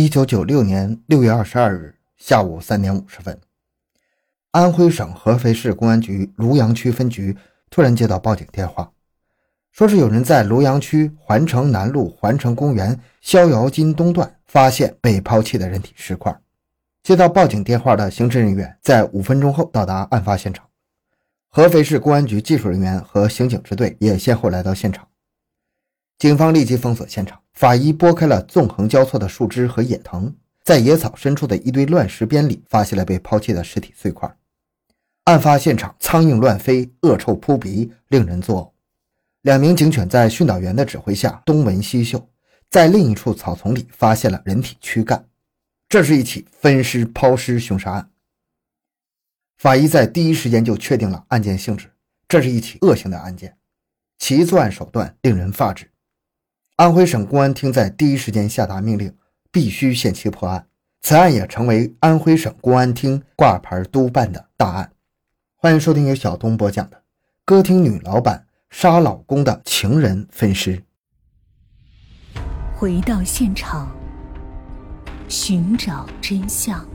一九九六年六月二十二日下午三点五十分，安徽省合肥市公安局庐阳区分局突然接到报警电话，说是有人在庐阳区环城南路环城公园逍遥津东段发现被抛弃的人体尸块。接到报警电话的刑侦人员在五分钟后到达案发现场，合肥市公安局技术人员和刑警支队也先后来到现场。警方立即封锁现场，法医拨开了纵横交错的树枝和野藤，在野草深处的一堆乱石边里，发现了被抛弃的尸体碎块。案发现场苍蝇乱飞，恶臭扑鼻，令人作呕。两名警犬在训导员的指挥下东闻西嗅，在另一处草丛里发现了人体躯干。这是一起分尸抛尸凶杀案。法医在第一时间就确定了案件性质，这是一起恶性的案件，其作案手段令人发指。安徽省公安厅在第一时间下达命令，必须限期破案。此案也成为安徽省公安厅挂牌督办的大案。欢迎收听由小东播讲的《歌厅女老板杀老公的情人分尸》。回到现场，寻找真相。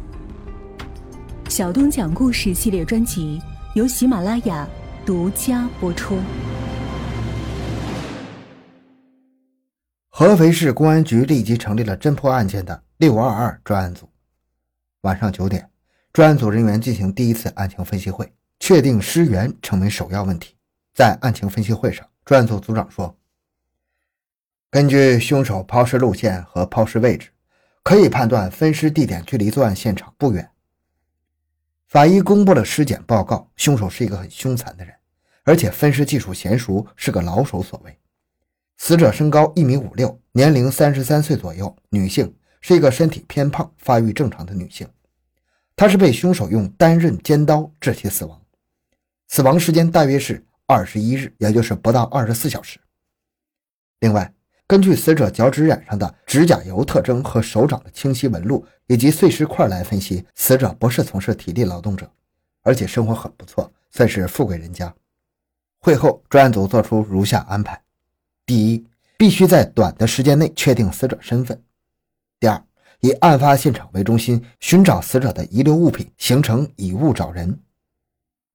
小东讲故事系列专辑由喜马拉雅独家播出。合肥市公安局立即成立了侦破案件的“六二二”专案组。晚上九点，专案组人员进行第一次案情分析会，确定尸源成为首要问题。在案情分析会上，专案组组长说：“根据凶手抛尸路线和抛尸位置，可以判断分尸地点距离作案现场不远。法医公布了尸检报告，凶手是一个很凶残的人，而且分尸技术娴熟，是个老手所为。”死者身高一米五六，年龄三十三岁左右，女性，是一个身体偏胖、发育正常的女性。她是被凶手用单刃尖刀致其死亡，死亡时间大约是二十一日，也就是不到二十四小时。另外，根据死者脚趾染上的指甲油特征和手掌的清晰纹路以及碎石块来分析，死者不是从事体力劳动者，而且生活很不错，算是富贵人家。会后，专案组作出如下安排。第一，必须在短的时间内确定死者身份。第二，以案发现场为中心，寻找死者的遗留物品，形成以物找人。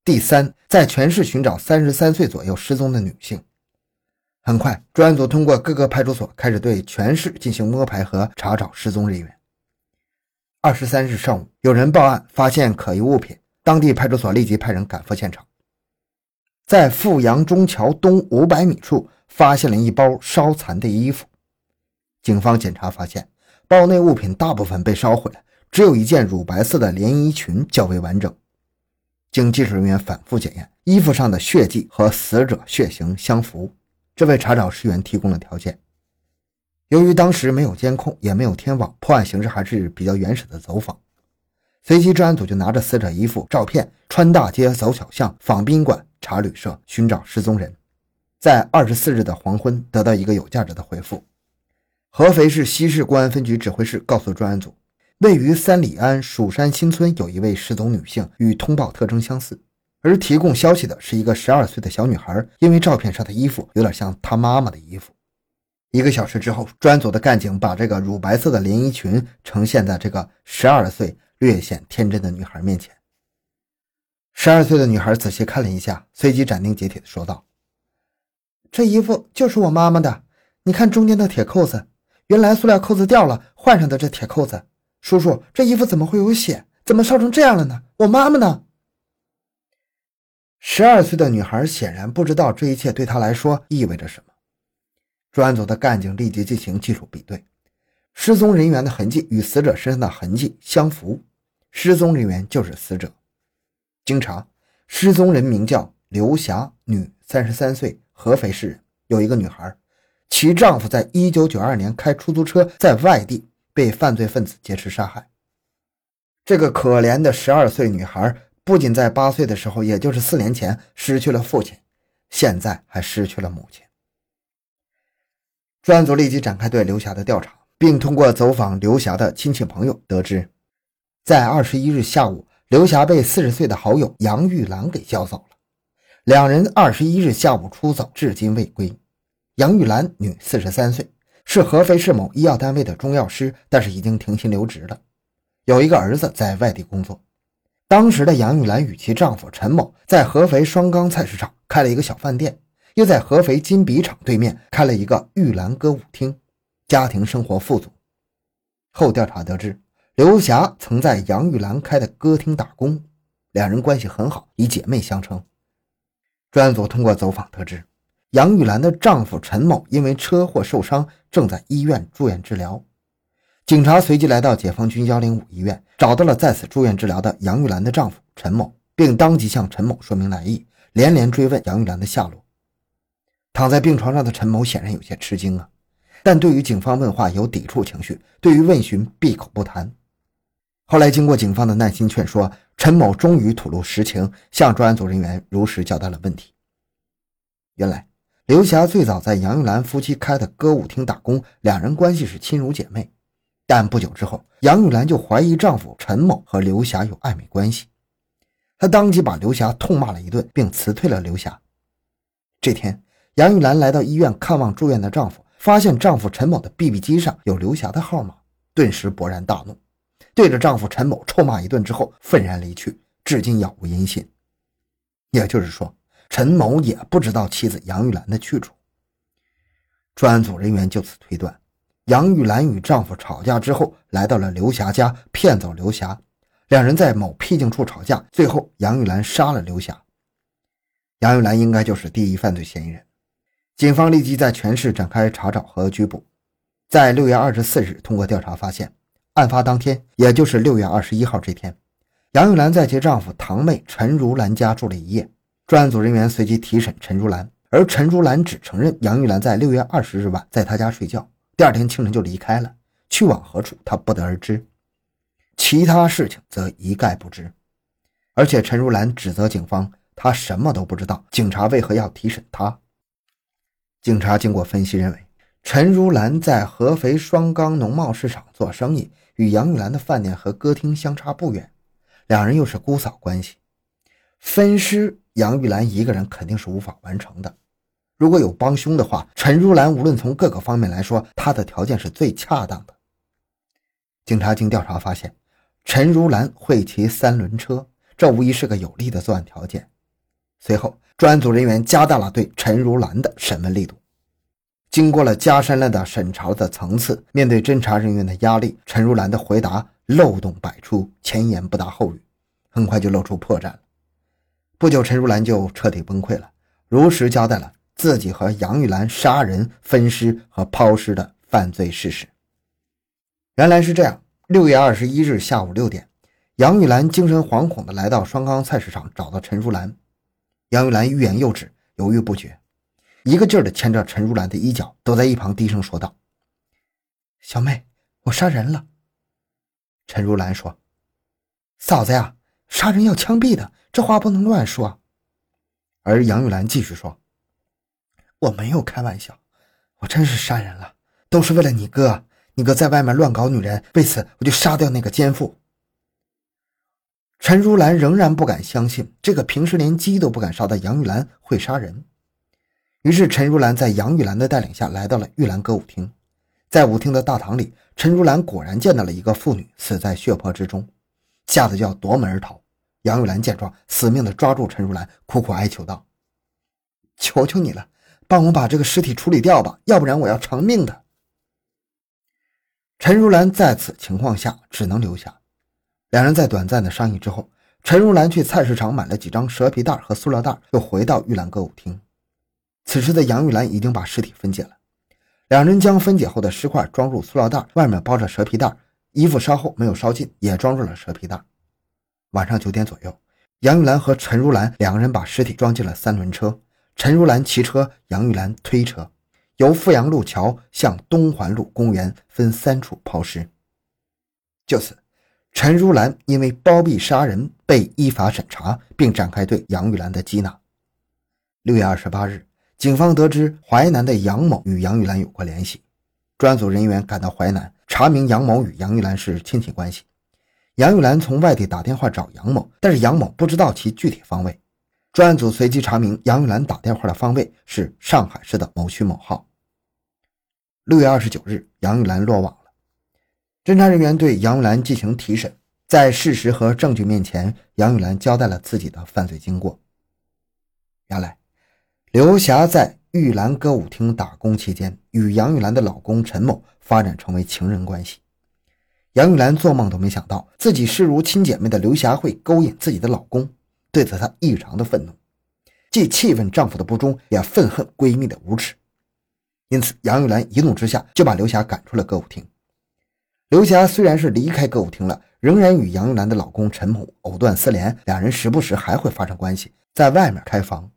第三，在全市寻找三十三岁左右失踪的女性。很快，专案组通过各个派出所开始对全市进行摸排和查找失踪人员。二十三日上午，有人报案发现可疑物品，当地派出所立即派人赶赴现场，在富阳中桥东五百米处。发现了一包烧残的衣服，警方检查发现，包内物品大部分被烧毁了，只有一件乳白色的连衣裙较为完整。经技术人员反复检验，衣服上的血迹和死者血型相符，这为查找尸源提供了条件。由于当时没有监控，也没有天网，破案形式还是比较原始的走访。随即，专案组就拿着死者衣服照片，穿大街、走小巷、访宾馆、查旅社，寻找失踪人。在二十四日的黄昏，得到一个有价值的回复。合肥市西市公安分局指挥室告诉专案组，位于三里安蜀山新村有一位失踪女性，与通报特征相似，而提供消息的是一个十二岁的小女孩，因为照片上的衣服有点像她妈妈的衣服。一个小时之后，专案组的干警把这个乳白色的连衣裙呈现在这个十二岁略显天真的女孩面前。十二岁的女孩仔细看了一下，随即斩钉截铁地说道。这衣服就是我妈妈的，你看中间的铁扣子，原来塑料扣子掉了，换上的这铁扣子。叔叔，这衣服怎么会有血？怎么烧成这样了呢？我妈妈呢？十二岁的女孩显然不知道这一切对她来说意味着什么。专案组的干警立即进行技术比对，失踪人员的痕迹与死者身上的痕迹相符，失踪人员就是死者。经查，失踪人名叫刘霞，女，三十三岁。合肥市人有一个女孩，其丈夫在一九九二年开出租车在外地被犯罪分子劫持杀害。这个可怜的十二岁女孩不仅在八岁的时候，也就是四年前失去了父亲，现在还失去了母亲。专案组立即展开对刘霞的调查，并通过走访刘霞的亲戚朋友得知，在二十一日下午，刘霞被四十岁的好友杨玉兰给叫走了。两人二十一日下午出走，至今未归。杨玉兰，女，四十三岁，是合肥市某医药单位的中药师，但是已经停薪留职了。有一个儿子在外地工作。当时的杨玉兰与其丈夫陈某在合肥双钢菜市场开了一个小饭店，又在合肥金笔厂对面开了一个玉兰歌舞厅，家庭生活富足。后调查得知，刘霞曾在杨玉兰开的歌厅打工，两人关系很好，以姐妹相称。专案组通过走访得知，杨玉兰的丈夫陈某因为车祸受伤，正在医院住院治疗。警察随即来到解放军幺零五医院，找到了在此住院治疗的杨玉兰的丈夫陈某，并当即向陈某说明来意，连连追问杨玉兰的下落。躺在病床上的陈某显然有些吃惊啊。但对于警方问话有抵触情绪，对于问询闭口不谈。后来经过警方的耐心劝说，陈某终于吐露实情，向专案组人员如实交代了问题。原来，刘霞最早在杨玉兰夫妻开的歌舞厅打工，两人关系是亲如姐妹。但不久之后，杨玉兰就怀疑丈夫陈某和刘霞有暧昧关系，她当即把刘霞痛骂了一顿，并辞退了刘霞。这天，杨玉兰来到医院看望住院的丈夫。发现丈夫陈某的 BB 机上有刘霞的号码，顿时勃然大怒，对着丈夫陈某臭骂一顿之后，愤然离去，至今杳无音信。也就是说，陈某也不知道妻子杨玉兰的去处。专案组人员就此推断，杨玉兰与丈夫吵架之后，来到了刘霞家，骗走刘霞，两人在某僻静处吵架，最后杨玉兰杀了刘霞。杨玉兰应该就是第一犯罪嫌疑人。警方立即在全市展开查找和拘捕。在六月二十四日，通过调查发现，案发当天，也就是六月二十一号这天，杨玉兰在其丈夫堂妹陈如兰家住了一夜。专案组人员随即提审陈如兰，而陈如兰只承认杨玉兰在六月二十日晚在她家睡觉，第二天清晨就离开了，去往何处她不得而知，其他事情则一概不知。而且陈如兰指责警方，她什么都不知道，警察为何要提审她？警察经过分析认为，陈如兰在合肥双钢农贸市场做生意，与杨玉兰的饭店和歌厅相差不远，两人又是姑嫂关系，分尸杨玉兰一个人肯定是无法完成的。如果有帮凶的话，陈如兰无论从各个方面来说，她的条件是最恰当的。警察经调查发现，陈如兰会骑三轮车，这无疑是个有利的作案条件。随后。专案组人员加大了对陈如兰的审问力度。经过了加深了的审查的层次，面对侦查人员的压力，陈如兰的回答漏洞百出，前言不搭后语，很快就露出破绽了。不久，陈如兰就彻底崩溃了，如实交代了自己和杨玉兰杀人、分尸和抛尸的犯罪事实。原来是这样：六月二十一日下午六点，杨玉兰精神惶恐地来到双钢菜市场，找到陈如兰。杨玉兰欲言又止，犹豫不决，一个劲儿地牵着陈如兰的衣角，躲在一旁低声说道：“小妹，我杀人了。”陈如兰说：“嫂子呀，杀人要枪毙的，这话不能乱说。”而杨玉兰继续说：“我没有开玩笑，我真是杀人了，都是为了你哥。你哥在外面乱搞女人，为此我就杀掉那个奸妇。”陈如兰仍然不敢相信，这个平时连鸡都不敢杀的杨玉兰会杀人。于是，陈如兰在杨玉兰的带领下来到了玉兰歌舞厅。在舞厅的大堂里，陈如兰果然见到了一个妇女死在血泊之中，吓得就要夺门而逃。杨玉兰见状，死命地抓住陈如兰，苦苦哀求道：“求求你了，帮我把这个尸体处理掉吧，要不然我要偿命的。”陈如兰在此情况下只能留下。两人在短暂的商议之后，陈如兰去菜市场买了几张蛇皮袋和塑料袋，又回到玉兰歌舞厅。此时的杨玉兰已经把尸体分解了，两人将分解后的尸块装入塑料袋，外面包着蛇皮袋，衣服烧后没有烧尽，也装入了蛇皮袋。晚上九点左右，杨玉兰和陈如兰两个人把尸体装进了三轮车，陈如兰骑车，杨玉兰推车，由富阳路桥向东环路公园分三处抛尸。就此。陈如兰因为包庇杀人被依法审查，并展开对杨玉兰的缉拿。六月二十八日，警方得知淮南的杨某与杨玉兰有过联系，专案组人员赶到淮南，查明杨某与杨玉兰是亲戚关系。杨玉兰从外地打电话找杨某，但是杨某不知道其具体方位。专案组随即查明杨玉兰打电话的方位是上海市的某区某号。六月二十九日，杨玉兰落网了。侦查人员对杨玉兰进行提审，在事实和证据面前，杨玉兰交代了自己的犯罪经过。原来，刘霞在玉兰歌舞厅打工期间，与杨玉兰的老公陈某发展成为情人关系。杨玉兰做梦都没想到，自己视如亲姐妹的刘霞会勾引自己的老公，对此她异常的愤怒，既气愤丈夫的不忠，也愤恨闺蜜的无耻。因此，杨玉兰一怒之下就把刘霞赶出了歌舞厅。刘霞虽然是离开歌舞厅了，仍然与杨玉兰的老公陈某藕断丝连，两人时不时还会发生关系，在外面开房。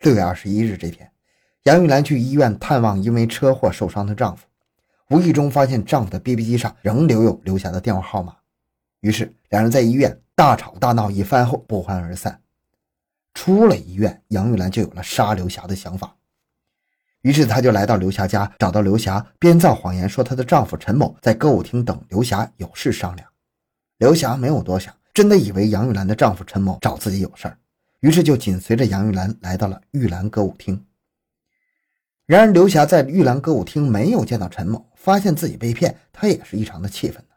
六月二十一日这天，杨玉兰去医院探望因为车祸受伤的丈夫，无意中发现丈夫的 BB 机上仍留有刘霞的电话号码，于是两人在医院大吵大闹一番后不欢而散。出了医院，杨玉兰就有了杀刘霞的想法。于是，她就来到刘霞家，找到刘霞，编造谎言说她的丈夫陈某在歌舞厅等刘霞有事商量。刘霞没有多想，真的以为杨玉兰的丈夫陈某找自己有事儿，于是就紧随着杨玉兰来到了玉兰歌舞厅。然而，刘霞在玉兰歌舞厅没有见到陈某，发现自己被骗，她也是异常的气愤的。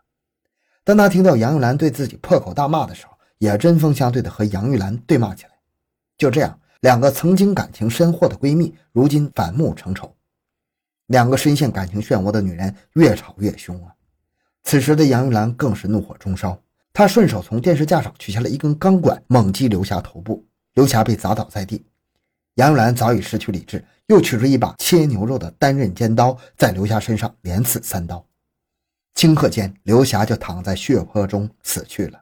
当她听到杨玉兰对自己破口大骂的时候，也针锋相对的和杨玉兰对骂起来。就这样。两个曾经感情深厚的闺蜜，如今反目成仇。两个深陷感情漩涡的女人越吵越凶啊！此时的杨玉兰更是怒火中烧，她顺手从电视架上取下了一根钢管，猛击刘霞头部，刘霞被砸倒在地。杨玉兰早已失去理智，又取出一把切牛肉的单刃尖刀，在刘霞身上连刺三刀。顷刻间，刘霞就躺在血泊中死去了。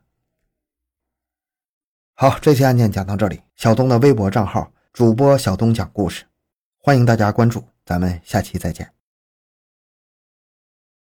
好，这期案件讲到这里。小东的微博账号主播小东讲故事，欢迎大家关注，咱们下期再见。